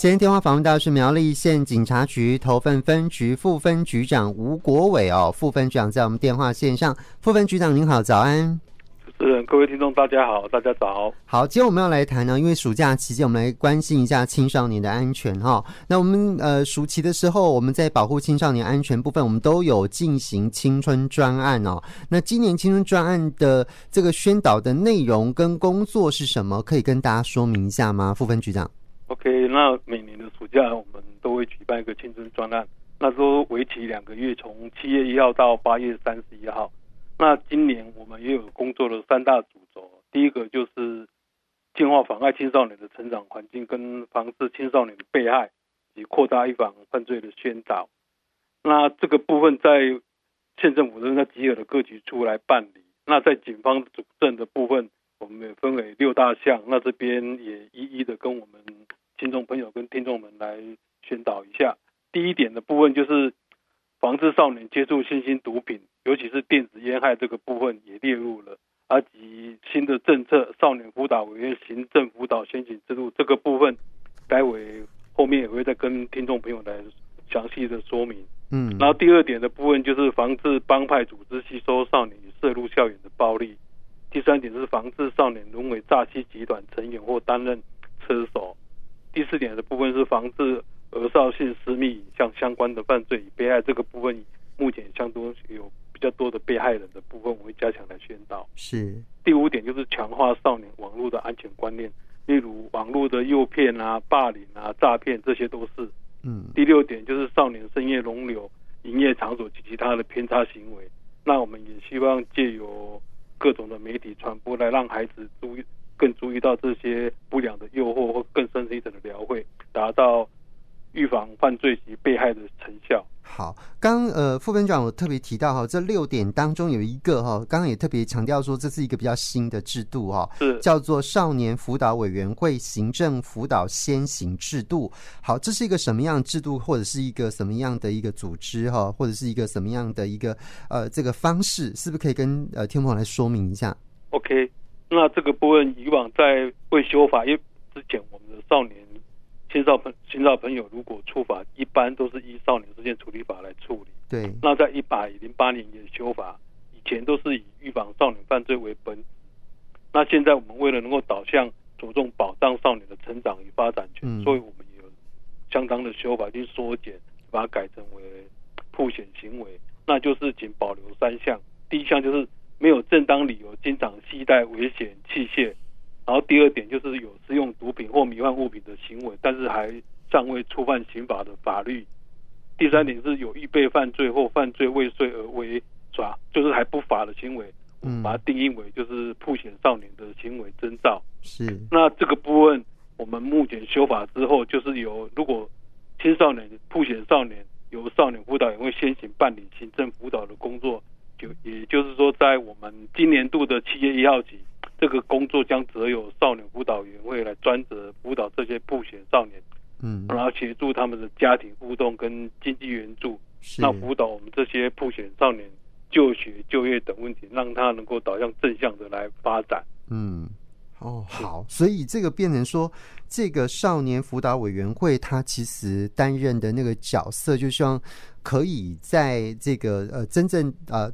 今天电话访问到是苗栗县警察局头份分局副分局长吴国伟哦，副分局长在我们电话线上，副分局长您好，早安。嗯，各位听众大家好，大家早。好，今天我们要来谈呢，因为暑假期间，我们来关心一下青少年的安全哈。那我们呃暑期的时候，我们在保护青少年安全部分，我们都有进行青春专案哦。那今年青春专案的这个宣导的内容跟工作是什么？可以跟大家说明一下吗？副分局长。OK，那每年的暑假我们都会举办一个青春专案，那时候为期两个月，从七月一号到八月三十一号。那今年我们也有工作的三大主轴，第一个就是净化妨碍青少年的成长环境，跟防治青少年的被害，以及扩大预防犯罪的宣导。那这个部分在县政府正在集合的各局处来办理。那在警方主政的部分，我们也分为六大项。那这边也一一的跟我们。听众朋友跟听众们来宣导一下，第一点的部分就是防治少年接触新型毒品，尤其是电子烟害这个部分也列入了，而及新的政策少年辅导委员行政辅导先行制度这个部分，待会后面也会再跟听众朋友来详细的说明。嗯，然后第二点的部分就是防治帮派组织吸收少年与涉入校园的暴力，第三点是防治少年沦为诈欺集团成员或担任车手。第四点的部分是防治儿少性私密影像相关的犯罪与被害，这个部分目前相当有比较多的被害人的部分，我会加强来宣导。是。第五点就是强化少年网络的安全观念，例如网络的诱骗啊、霸凌啊、诈骗，这些都是。嗯。第六点就是少年深夜容留营业场所及其他的偏差行为，那我们也希望借由各种的媒体传播来让孩子注意。更注意到这些不良的诱惑，或更深一层的描绘，达到预防犯罪及被害的成效。好，刚呃副分局长我特别提到哈，这六点当中有一个哈，刚刚也特别强调说，这是一个比较新的制度哈，是叫做少年辅导委员会行政辅导先行制度。好，这是一个什么样的制度，或者是一个什么样的一个组织哈，或者是一个什么样的一个呃这个方式，是不是可以跟呃天鹏来说明一下？OK。那这个部分以往在未修法，因为之前我们的少年、青少朋、青少朋友如果触法，一般都是依少年事件处理法来处理。对。那在一百零八年也修法，以前都是以预防少年犯罪为本。那现在我们为了能够导向着重保障少年的成长与发展权，嗯、所以我们有相当的修法去缩减，把它改成为破险行为。那就是仅保留三项，第一项就是。没有正当理由经常携带危险器械，然后第二点就是有使用毒品或迷幻物品的行为，但是还尚未触犯刑法的法律。第三点是有预备犯罪或犯罪未遂而为耍，就是还不法的行为，嗯把它定义为就是曝险少年的行为征兆。是。那这个部分我们目前修法之后，就是由如果青少年曝险少年由少年辅导员会先行办理行政辅导的工作。就也就是说，在我们今年度的七月一号起，这个工作将责由少年辅导员会来专责辅导这些不选少年，嗯，然后协助他们的家庭互动跟经济援助，那辅导我们这些不选少年就学、就业等问题，让他能够导向正向的来发展。嗯，哦，好，所以这个变成说，这个少年辅导委员会他其实担任的那个角色，就希望可以在这个呃真正呃。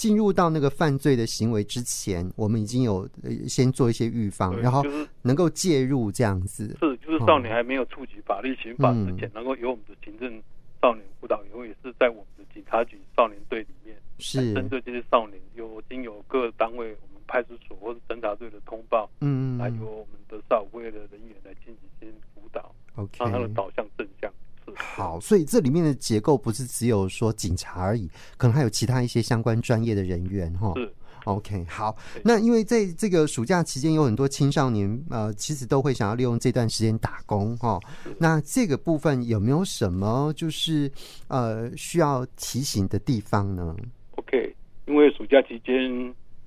进入到那个犯罪的行为之前，我们已经有先做一些预防，然后能够介入这样子。是，就是少年还没有触及法律刑法之前，嗯、能够由我们的行政少年辅导员，会也是在我们的警察局少年队里面，是针对这些少年，有经由各单位，我们派出所或者侦查队的通报，嗯，来由我们的少辅会的人员来进行辅导，OK，让他的导向正向。好，所以这里面的结构不是只有说警察而已，可能还有其他一些相关专业的人员哈。是，OK，好。那因为在这个暑假期间，有很多青少年呃，其实都会想要利用这段时间打工哈。那这个部分有没有什么就是呃需要提醒的地方呢？OK，因为暑假期间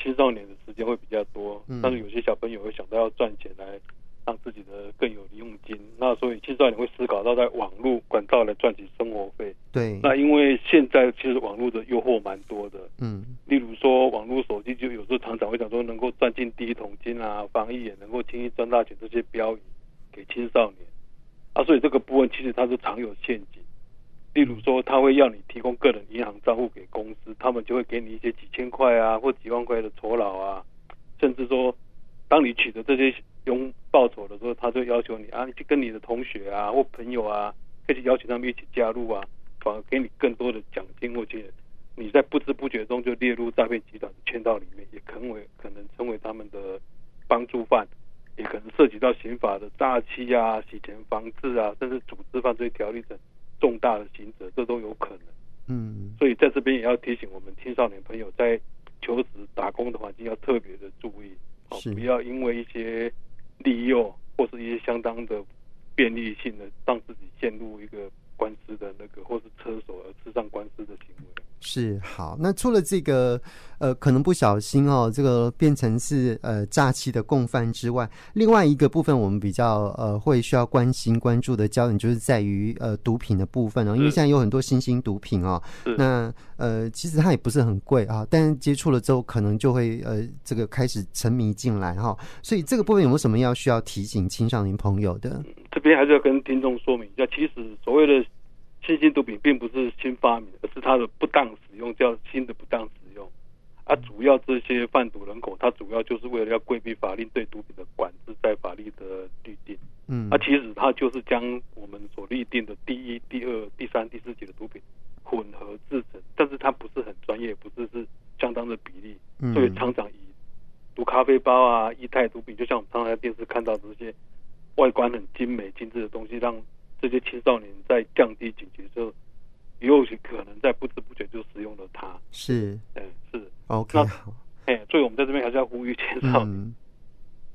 青少年的时间会比较多，嗯，但是有些小朋友会想到要赚钱来。让自己的更有零用金，那所以青少年会思考到在网络管道来赚取生活费。对，那因为现在其实网络的诱惑蛮多的，嗯，例如说网络手机就有时候常常会讲说能够赚进第一桶金啊，防疫也能够轻易赚大钱这些标语给青少年。啊，所以这个部分其实它是常有陷阱。例如说，他会要你提供个人银行账户给公司，他们就会给你一些几千块啊，或几万块的酬劳啊，甚至说，当你取得这些佣报酬的时候，他就要求你啊，你去跟你的同学啊或朋友啊，可以去邀请他们一起加入啊，反而给你更多的奖金，或者你在不知不觉中就列入诈骗集团的圈套里面，也可能为可能成为他们的帮助犯，也可能涉及到刑法的诈欺啊、洗钱防治啊，甚至组织犯罪条例等。重大的刑责，这都有可能。嗯，所以在这边也要提醒我们青少年朋友，在求职、打工的环境要特别的注意，哦，不要因为一些利诱或是一些相当的便利性的，让自己陷入一个官司的那个，或是车手而吃上官司的行为。是好，那除了这个呃，可能不小心哦，这个变成是呃诈欺的共犯之外，另外一个部分我们比较呃会需要关心关注的焦点，就是在于呃毒品的部分哦，因为现在有很多新兴毒品哦，那呃其实它也不是很贵啊，但是接触了之后可能就会呃这个开始沉迷进来哈，所以这个部分有没有什么要需要提醒青少年朋友的？嗯，这边还是要跟听众说明一下，其实所谓的。新型毒品并不是新发明，而是它的不当使用叫新的不当使用。啊，主要这些贩毒人口，它主要就是为了要规避法令对毒品的管制，在法律的律定。嗯，啊，其实它就是将我们所立定的第一、第二、第三、第四级的毒品混合制成，但是它不是很专业，不是是相当的比例，嗯所以常常以毒咖啡包啊、液态毒品，就像我们常常在电视看到这些外观很精美、精致的东西，让。这些青少年在降低警觉之后，也许可能在不知不觉就使用了它。是，嗯，是。OK，那。哎，所以我们在这边还是要呼吁青少年，嗯、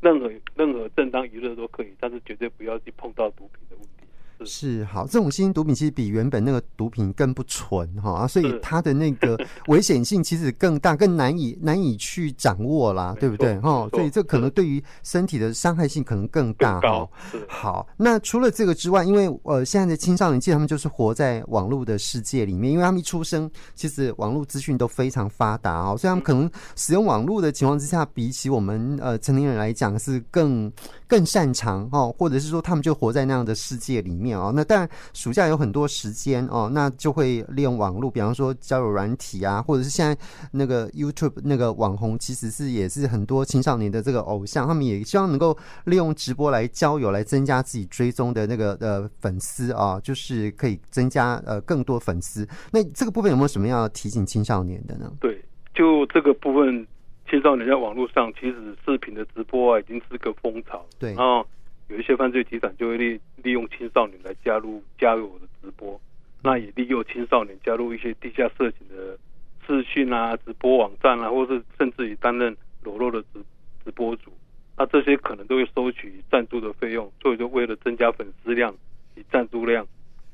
任何任何正当娱乐都可以，但是绝对不要去碰到毒品的问题。是好，这种新型毒品其实比原本那个毒品更不纯哈，所以它的那个 危险性其实更大，更难以难以去掌握啦，对不对哈？所以这可能对于身体的伤害性可能更大哈。好，那除了这个之外，因为呃现在的青少年其实他们就是活在网络的世界里面，因为他们一出生其实网络资讯都非常发达哦，所以他们可能使用网络的情况之下，比起我们呃成年人来讲是更更擅长哦，或者是说他们就活在那样的世界里面。哦，那当然，暑假有很多时间哦，那就会利用网络，比方说交友软体啊，或者是现在那个 YouTube 那个网红，其实是也是很多青少年的这个偶像，他们也希望能够利用直播来交友，来增加自己追踪的那个呃粉丝啊，就是可以增加呃更多粉丝。那这个部分有没有什么要提醒青少年的呢？对，就这个部分，青少年在网络上其实视频的直播啊，已经是个风潮。对，然后。有一些犯罪集团就会利利用青少年来加入加入我的直播，那也利用青少年加入一些地下色情的视讯啊、直播网站啊，或是甚至于担任裸露的直直播主，那这些可能都会收取赞助的费用，所以就为了增加粉丝量以赞助量，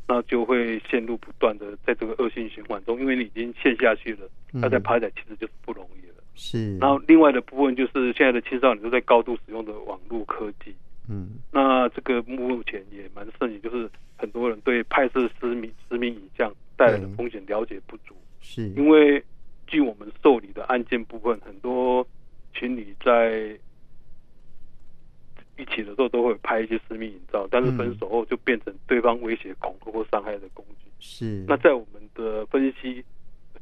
那就会陷入不断的在这个恶性循环中，因为你已经陷下去了，那再爬起来其实就是不容易了。是。然后另外的部分就是现在的青少年都在高度使用的网络科技。嗯，那这个目前也蛮盛行，就是很多人对拍摄私密私密影像带来的风险了解不足，是因为据我们受理的案件部分，很多情侣在一起的时候都会拍一些私密影照，但是分手后就变成对方威胁、恐吓或伤害的工具。是，那在我们的分析，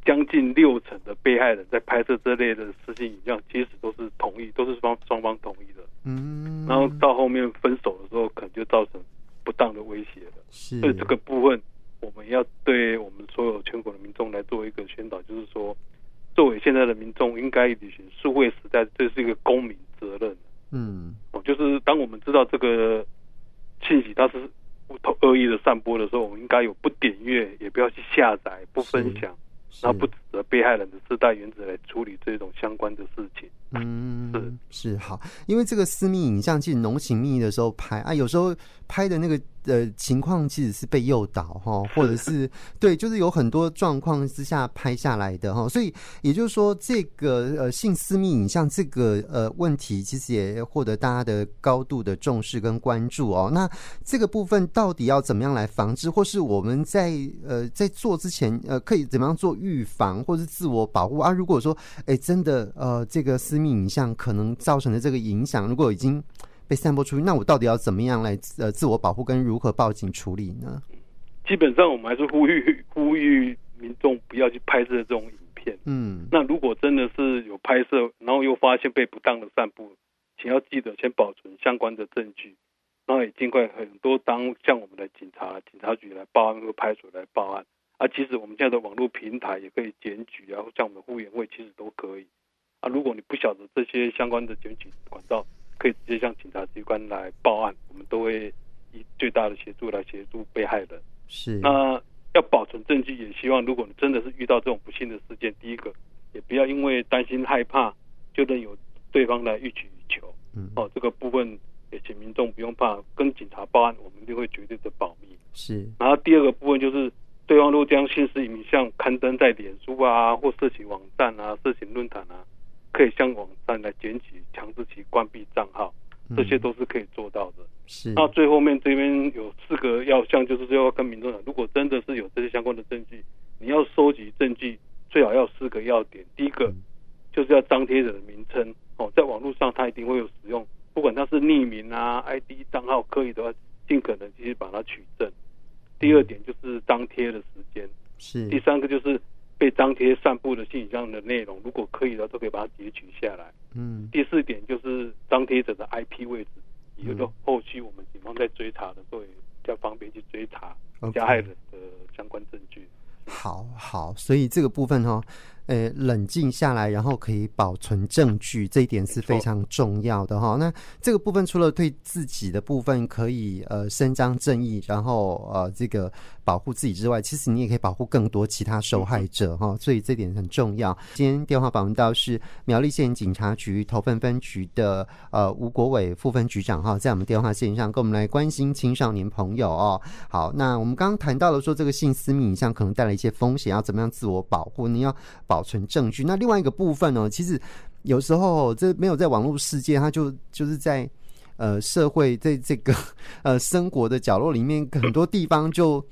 将近六成的被害人在拍摄这类的私信影像，其实都是同意，都是双双方同意的。嗯，然后到后面分手的时候，可能就造成不当的威胁了。是，所以这个部分，我们要对我们所有全国的民众来做一个宣导，就是说，作为现在的民众，应该履行数位时代，这是一个公民责任。嗯，哦，就是当我们知道这个信息它是恶意的散播的时候，我们应该有不点阅，也不要去下载，不分享。那不指责被害人的自带原则来处理这种相关的事情。嗯，是是好，因为这个私密影像其实浓情蜜意的时候拍啊，有时候拍的那个。呃，情况其实是被诱导哈，或者是对，就是有很多状况之下拍下来的哈，所以也就是说，这个呃性私密影像这个呃问题，其实也获得大家的高度的重视跟关注哦。那这个部分到底要怎么样来防治，或是我们在呃在做之前呃可以怎么样做预防，或是自我保护啊？如果说哎真的呃这个私密影像可能造成的这个影响，如果已经被散播出去，那我到底要怎么样来呃自我保护跟如何报警处理呢？基本上我们还是呼吁呼吁民众不要去拍摄这种影片。嗯，那如果真的是有拍摄，然后又发现被不当的散布，请要记得先保存相关的证据，然后也尽快很多当向我们的警察警察局来报案或派出所来报案。啊，其实我们现在的网络平台也可以检举，然后像我们的护员会其实都可以。啊，如果你不晓得这些相关的检举管道，可以直接向警察机关来报案，我们都会以最大的协助来协助被害人。是。那要保存证据，也希望如果你真的是遇到这种不幸的事件，第一个也不要因为担心害怕，就能有对方来欲取予求。嗯。哦，这个部分也请民众不用怕，跟警察报案，我们一定会绝对的保密。是。然后第二个部分就是。对方若将性私影像刊登在脸书啊，或色情网站啊、色情论坛啊，可以向网站来检举，强制其关闭账号，这些都是可以做到的。是。那最后面这边有四个要项，就是说要跟民众讲，如果真的是有这些相关的证据，你要收集证据，最好要四个要点。第一个就是要张贴者的名称哦，在网络上他一定会有使用，不管他是匿名啊、ID 账号，可以的话，尽可能去把它取证。第二点就贴的时间，是。第三个就是被张贴散布的信息上的内容，如果可以的，都可以把它截取下来。嗯。第四点就是张贴者的 IP 位置，以后后期我们警方在追查的时候也比较方便去追查加害人的相关证据。好好，所以这个部分哈、哦。呃，冷静下来，然后可以保存证据，这一点是非常重要的哈。那这个部分除了对自己的部分可以呃伸张正义，然后呃这个保护自己之外，其实你也可以保护更多其他受害者哈。所以这点很重要。今天电话访问到是苗栗县警察局头份分局的呃吴国伟副分局长哈，在我们电话线上跟我们来关心青少年朋友哦。好，那我们刚刚谈到了说这个性私密影像可能带来一些风险，要怎么样自我保护？你要。保存证据。那另外一个部分呢？其实有时候这没有在网络世界，它就就是在呃社会在这个呃生活的角落里面，很多地方就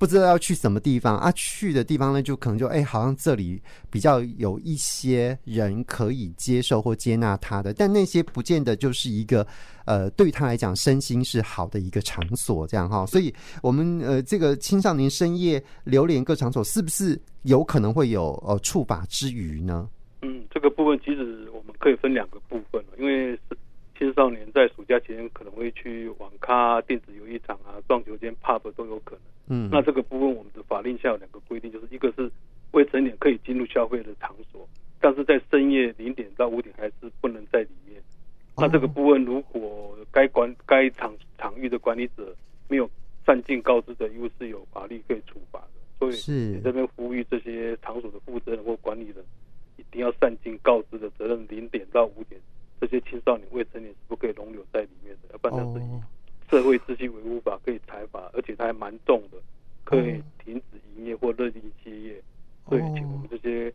不知道要去什么地方啊。去的地方呢，就可能就哎、好像这里比较有一些人可以接受或接纳他的，但那些不见得就是一个呃对他来讲身心是好的一个场所，这样哈。所以我们呃这个青少年深夜流连各场所，是不是？有可能会有呃触法之余呢？嗯，这个部分其实我们可以分两个部分，因为青少年在暑假期间可能会去网咖、电子游戏场啊、撞球间、pub 都有可能。嗯，那这个部分我们的法令下有两个规定，就是一个是未成年可以进入消费的场所，但是在深夜零点到五点还是不能在里面。那这个部分如果该管该场场域的管理者没有善尽告知的义务，是有法律可以处罚的。所以，你这边呼吁这些场所的负责人或管理人，一定要善尽告知的责任。零点到五点，这些青少年未成年是不可以容留在里面的，要不然就是以社会秩序维护法可以裁罚，而且它还蛮重的，可以停止营业或勒令歇业。所以，请我们这些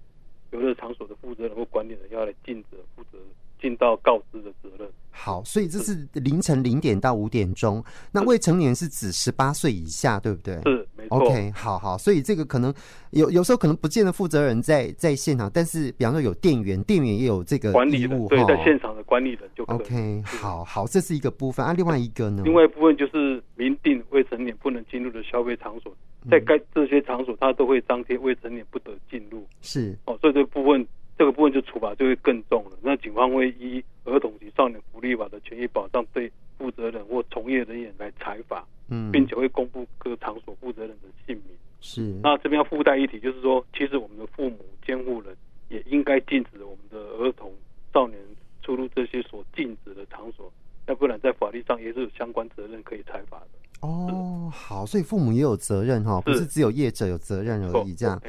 游乐场所的负责人或管理人要来尽责负责。尽到告知的责任。好，所以这是凌晨零点到五点钟。那未成年是指十八岁以下，对不对？是，没错。OK，好好。所以这个可能有有时候可能不见得负责人在在现场，但是比方说有店员，店员也有这个管理人，对，在现场的管理人就可以。OK，好好，这是一个部分啊。另外一个呢？另外一部分就是明定未成年不能进入的消费场所，在该这些场所，他都会张贴未成年不得进入。是哦，所以这部分。这个部分就处罚就会更重了。那警方会依儿童及少年福利法的权益保障，对负责人或从业人员来采罚，嗯，并且会公布各场所负责人的姓名。是。那这边要附带一提，就是说，其实我们的父母监护人也应该禁止我们的儿童少年出入这些所禁止的场所，要不然在法律上也是有相关责任可以裁罚的。哦，好，所以父母也有责任哈，不是只有业者有责任而已，这样。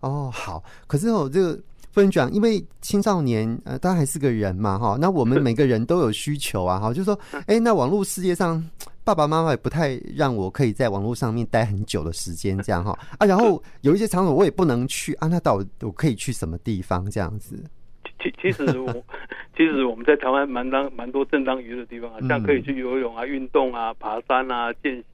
哦，好。可是我这个。副分局长，因为青少年呃，他还是个人嘛，哈，那我们 每个人都有需求啊，哈，就是说，哎，那网络世界上，爸爸妈妈也不太让我可以在网络上面待很久的时间，这样哈，啊，然后 有一些场所我也不能去啊，那到底我可以去什么地方这样子？其其实我其实我们在台湾蛮当蛮多正当娱乐的地方啊，像可以去游泳啊、运动啊、爬山啊、健行，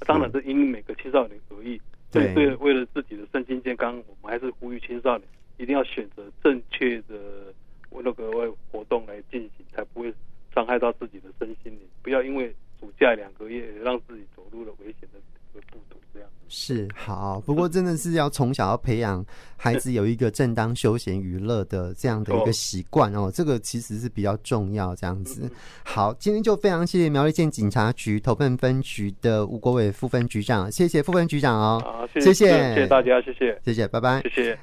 当然是因每个青少年而异。对对，为了自己的身心健康，我们还是呼吁青少年。一定要选择正确的那个活动来进行，才不会伤害到自己的身心灵，不要因为暑假两个月让自己走入了危险的这个步途。这样是好，不过真的是要从小要培养孩子有一个正当休闲娱乐的这样的一个习惯哦，这个其实是比较重要。这样子，好，今天就非常谢谢苗栗县警察局头份分局的吴国伟副分局长，谢谢副分局长哦，好，谢谢，谢谢大家，谢谢，谢谢，拜拜，谢谢。